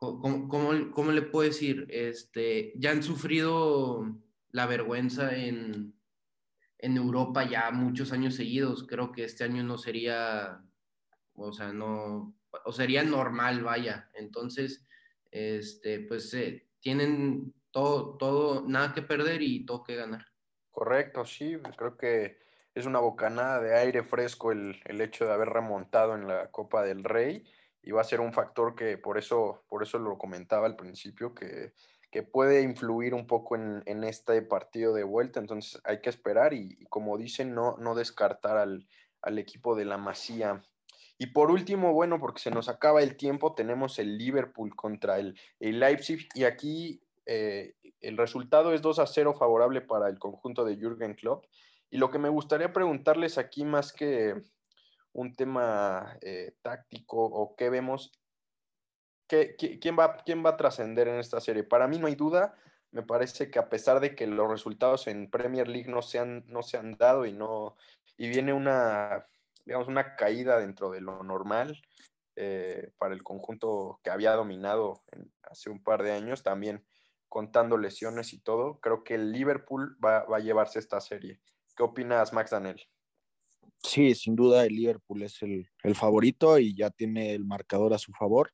Speaker 5: ¿cómo, le puedo decir? Este, ya han sufrido la vergüenza en, en Europa ya muchos años seguidos. Creo que este año no sería, o sea, no, o sería normal, vaya. Entonces, este, pues tienen todo, todo, nada que perder y todo que ganar.
Speaker 8: Correcto, sí, creo que es una bocanada de aire fresco el, el hecho de haber remontado en la Copa del Rey y va a ser un factor que por eso, por eso lo comentaba al principio, que, que puede influir un poco en, en, este partido de vuelta. Entonces hay que esperar y, como dicen, no, no descartar al, al, equipo de la Masía. Y por último, bueno, porque se nos acaba el tiempo, tenemos el Liverpool contra el, el Leipzig y aquí eh, el resultado es 2 a 0 favorable para el conjunto de Jürgen Klopp. Y lo que me gustaría preguntarles aquí más que un tema eh, táctico o qué vemos, ¿qué, quién va, quién va a trascender en esta serie? Para mí no hay duda, me parece que a pesar de que los resultados en Premier League no se han, no se han dado y, no, y viene una, digamos, una caída dentro de lo normal eh, para el conjunto que había dominado hace un par de años, también contando lesiones y todo, creo que el Liverpool va, va a llevarse esta serie. ¿Qué opinas, Max Daniel?
Speaker 9: Sí, sin duda el Liverpool es el, el, favorito y ya tiene el marcador a su favor.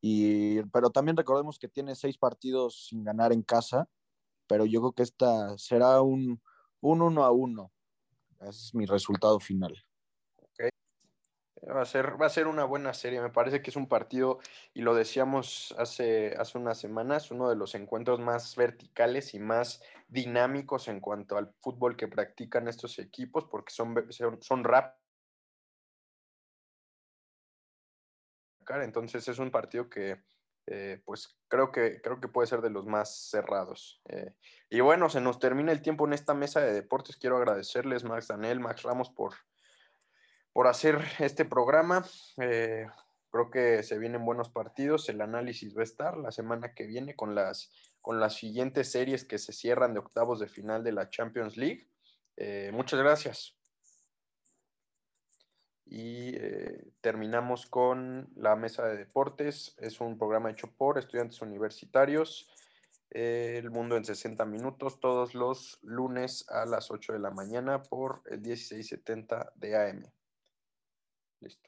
Speaker 9: Y, pero también recordemos que tiene seis partidos sin ganar en casa, pero yo creo que esta será un, un uno a uno. Ese es mi resultado final.
Speaker 8: Va, a ser, va a ser una buena serie. Me parece que es un partido, y lo decíamos hace, hace unas semanas, uno de los encuentros más verticales y más dinámicos en cuanto al fútbol que practican estos equipos, porque son, son, son rápidos. Entonces es un partido que eh, pues creo que, creo que puede ser de los más cerrados. Eh, y bueno, se nos termina el tiempo en esta mesa de deportes. Quiero agradecerles, Max Daniel, Max Ramos, por, por hacer este programa. Eh, creo que se vienen buenos partidos. El análisis va a estar la semana que viene con las, con las siguientes series que se cierran de octavos de final de la Champions League. Eh, muchas gracias. Y eh, terminamos con la mesa de deportes. Es un programa hecho por estudiantes universitarios. Eh, el mundo en 60 minutos, todos los lunes a las 8 de la mañana por el 1670 de AM. Listo.